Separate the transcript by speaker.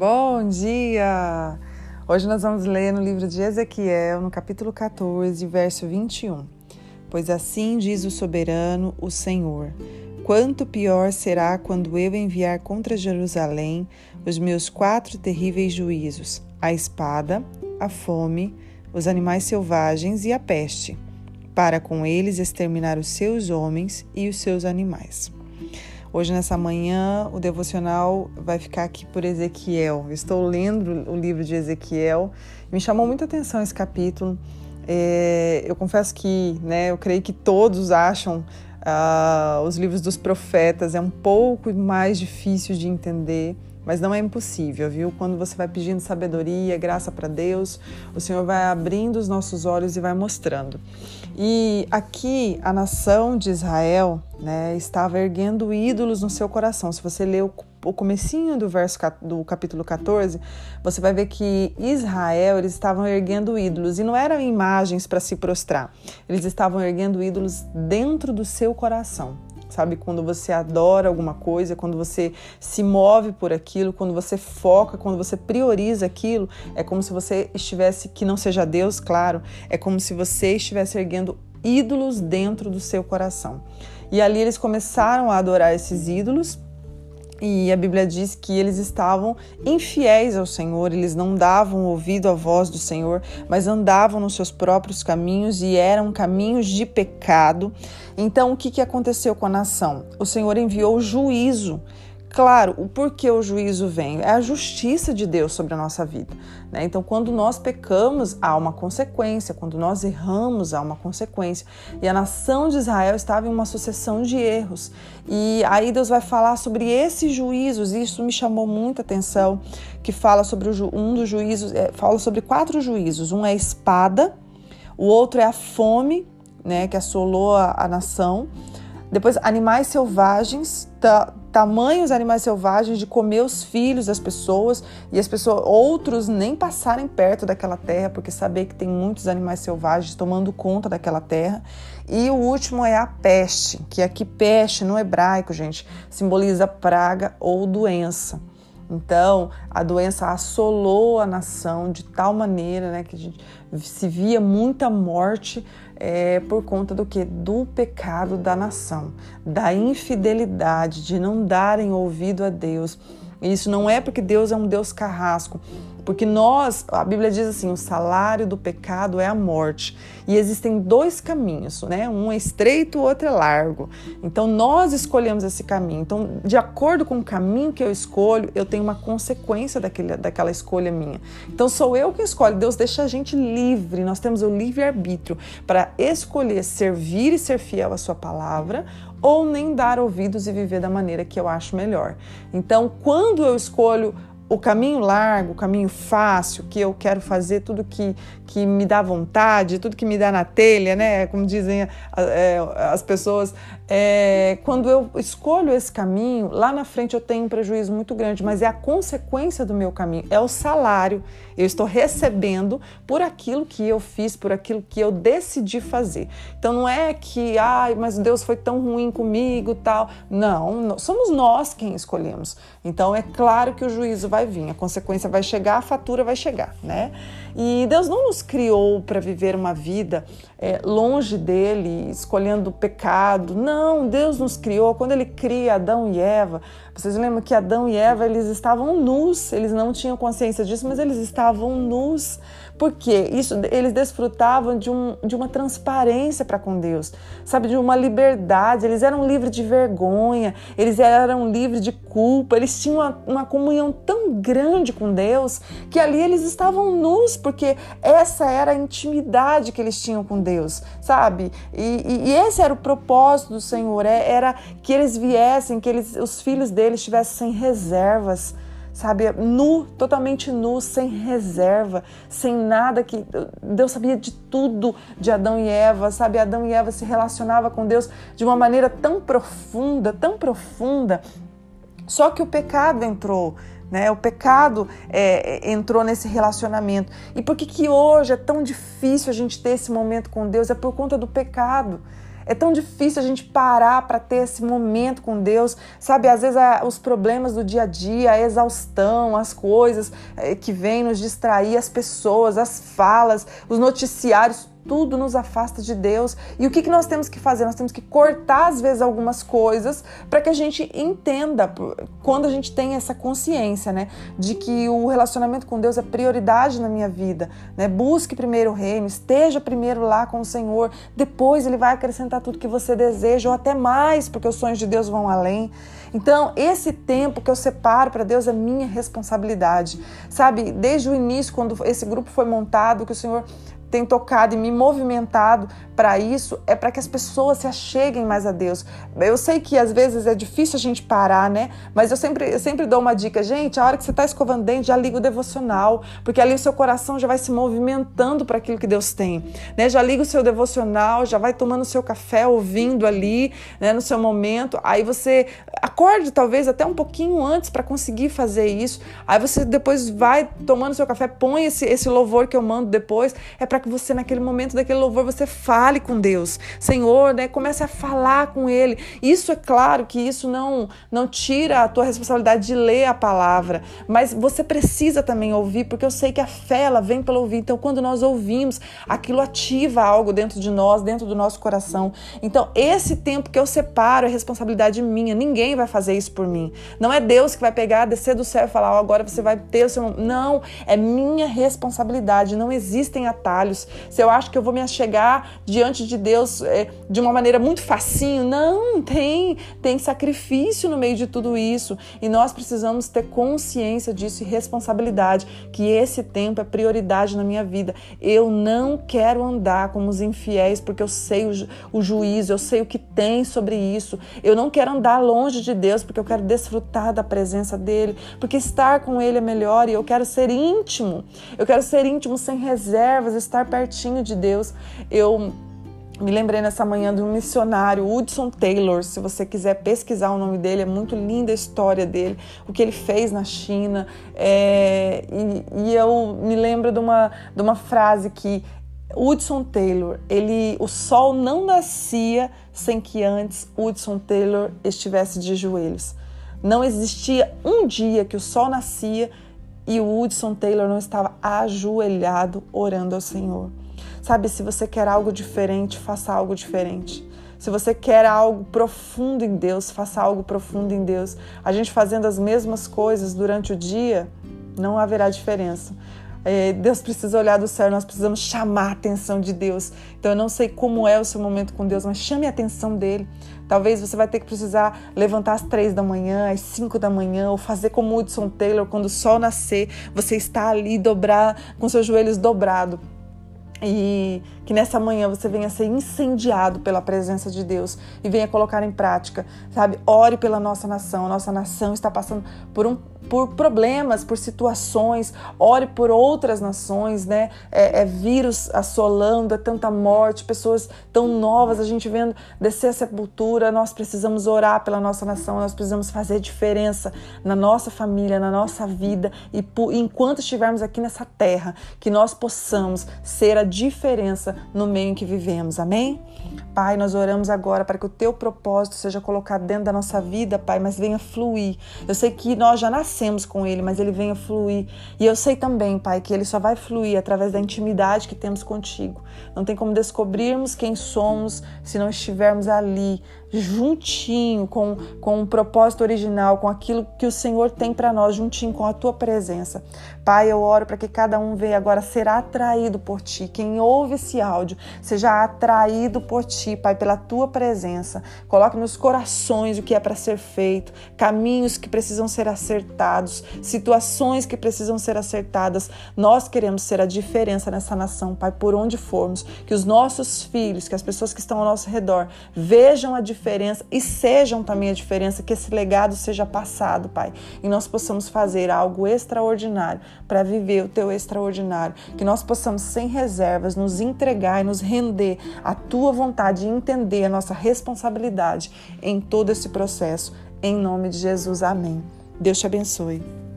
Speaker 1: Bom dia! Hoje nós vamos ler no livro de Ezequiel, no capítulo 14, verso 21. Pois assim diz o soberano, o Senhor: Quanto pior será quando eu enviar contra Jerusalém os meus quatro terríveis juízos: a espada, a fome, os animais selvagens e a peste, para com eles exterminar os seus homens e os seus animais. Hoje, nessa manhã, o devocional vai ficar aqui por Ezequiel. estou lendo o livro de Ezequiel. Me chamou muita atenção esse capítulo. É, eu confesso que, né, eu creio que todos acham uh, os livros dos profetas é um pouco mais difícil de entender mas não é impossível, viu? Quando você vai pedindo sabedoria, graça para Deus, o Senhor vai abrindo os nossos olhos e vai mostrando. E aqui a nação de Israel, né, estava erguendo ídolos no seu coração. Se você ler o, o comecinho do verso do capítulo 14, você vai ver que Israel, eles estavam erguendo ídolos e não eram imagens para se prostrar. Eles estavam erguendo ídolos dentro do seu coração sabe? Quando você adora alguma coisa, quando você se move por aquilo, quando você foca, quando você prioriza aquilo, é como se você estivesse, que não seja Deus, claro, é como se você estivesse erguendo ídolos dentro do seu coração. E ali eles começaram a adorar esses ídolos e a Bíblia diz que eles estavam infiéis ao Senhor, eles não davam ouvido à voz do Senhor, mas andavam nos seus próprios caminhos e eram caminhos de pecado. Então, o que, aconteceu com a nação? O Senhor enviou juízo Claro, o porquê o juízo vem é a justiça de Deus sobre a nossa vida. Né? Então, quando nós pecamos, há uma consequência, quando nós erramos, há uma consequência. E a nação de Israel estava em uma sucessão de erros. E aí Deus vai falar sobre esses juízos, e isso me chamou muita atenção, que fala sobre um dos juízos, é, fala sobre quatro juízos. Um é a espada, o outro é a fome, né, que assolou a, a nação. Depois, animais selvagens, tamanhos animais selvagens de comer os filhos das pessoas e as pessoas, outros nem passarem perto daquela terra, porque saber que tem muitos animais selvagens tomando conta daquela terra. E o último é a peste, que aqui peste no hebraico, gente, simboliza praga ou doença. Então, a doença assolou a nação de tal maneira né, que se via muita morte é, por conta do que? Do pecado da nação, da infidelidade, de não darem ouvido a Deus. Isso não é porque Deus é um Deus carrasco, porque nós, a Bíblia diz assim, o salário do pecado é a morte. E existem dois caminhos, né? Um é estreito, o outro é largo. Então nós escolhemos esse caminho. Então, de acordo com o caminho que eu escolho, eu tenho uma consequência daquele, daquela escolha minha. Então sou eu que escolho. Deus deixa a gente livre. Nós temos o livre-arbítrio para escolher servir e ser fiel à sua palavra ou nem dar ouvidos e viver da maneira que eu acho melhor. Então, quando eu escolho o caminho largo, o caminho fácil, que eu quero fazer tudo que, que me dá vontade, tudo que me dá na telha, né? Como dizem é, as pessoas, é, quando eu escolho esse caminho, lá na frente eu tenho um prejuízo muito grande, mas é a consequência do meu caminho, é o salário. Eu estou recebendo por aquilo que eu fiz, por aquilo que eu decidi fazer. Então não é que, ai, mas Deus foi tão ruim comigo, tal. Não, somos nós quem escolhemos. Então é claro que o juízo vai vir, a consequência vai chegar, a fatura vai chegar, né? E Deus não nos criou para viver uma vida é, longe dele, escolhendo pecado. Não, Deus nos criou. Quando ele cria Adão e Eva, vocês lembram que Adão e Eva eles estavam nus, eles não tinham consciência disso, mas eles estavam nus. Porque isso eles desfrutavam de, um, de uma transparência para com Deus, sabe, de uma liberdade. Eles eram livres de vergonha, eles eram livres de culpa, eles tinham uma, uma comunhão tão grande com Deus que ali eles estavam nus, porque essa era a intimidade que eles tinham com Deus, sabe? E, e, e esse era o propósito do Senhor, é, era que eles viessem, que eles, os filhos deles estivessem sem reservas sabe, nu, totalmente nu, sem reserva, sem nada que Deus sabia de tudo de Adão e Eva, sabe? Adão e Eva se relacionava com Deus de uma maneira tão profunda, tão profunda. Só que o pecado entrou, né? O pecado é, entrou nesse relacionamento. E por que que hoje é tão difícil a gente ter esse momento com Deus? É por conta do pecado. É tão difícil a gente parar para ter esse momento com Deus, sabe? Às vezes os problemas do dia a dia, a exaustão, as coisas eh, que vêm nos distrair, as pessoas, as falas, os noticiários, tudo nos afasta de Deus. E o que, que nós temos que fazer? Nós temos que cortar, às vezes, algumas coisas para que a gente entenda, quando a gente tem essa consciência, né, de que o relacionamento com Deus é prioridade na minha vida, né? Busque primeiro o reino, esteja primeiro lá com o Senhor, depois Ele vai acrescentar tudo que você deseja, ou até mais, porque os sonhos de Deus vão além. Então, esse tempo que eu separo para Deus é minha responsabilidade. Sabe, desde o início, quando esse grupo foi montado, que o Senhor tem tocado e me movimentado para isso é para que as pessoas se acheguem mais a Deus. Eu sei que às vezes é difícil a gente parar, né? Mas eu sempre, eu sempre dou uma dica, gente, a hora que você está escovando dente, já liga o devocional, porque ali o seu coração já vai se movimentando para aquilo que Deus tem, né? Já liga o seu devocional, já vai tomando o seu café, ouvindo ali, né, no seu momento. Aí você acorde talvez até um pouquinho antes para conseguir fazer isso. Aí você depois vai tomando seu café, põe esse, esse louvor que eu mando depois, é para que você naquele momento daquele louvor você fale com Deus. Senhor, né, comece a falar com Ele. Isso é claro que isso não, não tira a tua responsabilidade de ler a palavra, mas você precisa também ouvir, porque eu sei que a fé ela vem pelo ouvir. Então, quando nós ouvimos, aquilo ativa algo dentro de nós, dentro do nosso coração. Então, esse tempo que eu separo é responsabilidade minha. Ninguém vai fazer isso por mim. Não é Deus que vai pegar, descer do céu e falar, oh, agora você vai ter o seu. Não, é minha responsabilidade. Não existem atalhos. Se eu acho que eu vou me achegar diante de Deus é, de uma maneira muito facinho. Não, tem, tem sacrifício no meio de tudo isso. E nós precisamos ter consciência disso e responsabilidade, que esse tempo é prioridade na minha vida. Eu não quero andar como os infiéis, porque eu sei o, o juízo, eu sei o que tem sobre isso. Eu não quero andar longe de Deus, porque eu quero desfrutar da presença dele, porque estar com ele é melhor e eu quero ser íntimo. Eu quero ser íntimo sem reservas, estar pertinho de Deus. Eu me lembrei nessa manhã de um missionário, Hudson Taylor. Se você quiser pesquisar o nome dele, é muito linda a história dele, o que ele fez na China. É, e, e, eu me lembro de uma, de uma frase que Hudson Taylor, ele, o sol não nascia sem que antes Hudson Taylor estivesse de joelhos. Não existia um dia que o sol nascia e o Hudson Taylor não estava ajoelhado orando ao Senhor. Sabe, se você quer algo diferente, faça algo diferente. Se você quer algo profundo em Deus, faça algo profundo em Deus. A gente fazendo as mesmas coisas durante o dia, não haverá diferença. É, Deus precisa olhar do céu, nós precisamos chamar a atenção de Deus. Então eu não sei como é o seu momento com Deus, mas chame a atenção dele. Talvez você vai ter que precisar levantar às três da manhã, às cinco da manhã, ou fazer como Hudson Taylor, quando o sol nascer, você está ali dobrar com seus joelhos dobrados e que nessa manhã você venha ser incendiado pela presença de Deus e venha colocar em prática, sabe? Ore pela nossa nação. A nossa nação está passando por um por problemas, por situações, ore por outras nações, né? É, é, vírus assolando, é tanta morte, pessoas tão novas, a gente vendo descer a sepultura. Nós precisamos orar pela nossa nação, nós precisamos fazer diferença na nossa família, na nossa vida e por, enquanto estivermos aqui nessa terra, que nós possamos ser a diferença no meio em que vivemos. Amém? Pai, nós oramos agora para que o teu propósito seja colocado dentro da nossa vida, Pai, mas venha fluir. Eu sei que nós já nascemos nascemos com Ele, mas Ele venha fluir. E eu sei também, Pai, que Ele só vai fluir através da intimidade que temos contigo. Não tem como descobrirmos quem somos se não estivermos ali, juntinho com, com o propósito original, com aquilo que o Senhor tem para nós, juntinho com a tua presença. Pai, eu oro para que cada um venha agora ser atraído por ti. Quem ouve esse áudio seja atraído por ti, Pai, pela tua presença. Coloque nos corações o que é para ser feito, caminhos que precisam ser acertados, situações que precisam ser acertadas. Nós queremos ser a diferença nessa nação, Pai, por onde formos. Que os nossos filhos, que as pessoas que estão ao nosso redor vejam a diferença diferença e sejam também a diferença, que esse legado seja passado, Pai, e nós possamos fazer algo extraordinário para viver o teu extraordinário, que nós possamos, sem reservas, nos entregar e nos render à tua vontade e entender a nossa responsabilidade em todo esse processo. Em nome de Jesus, amém. Deus te abençoe.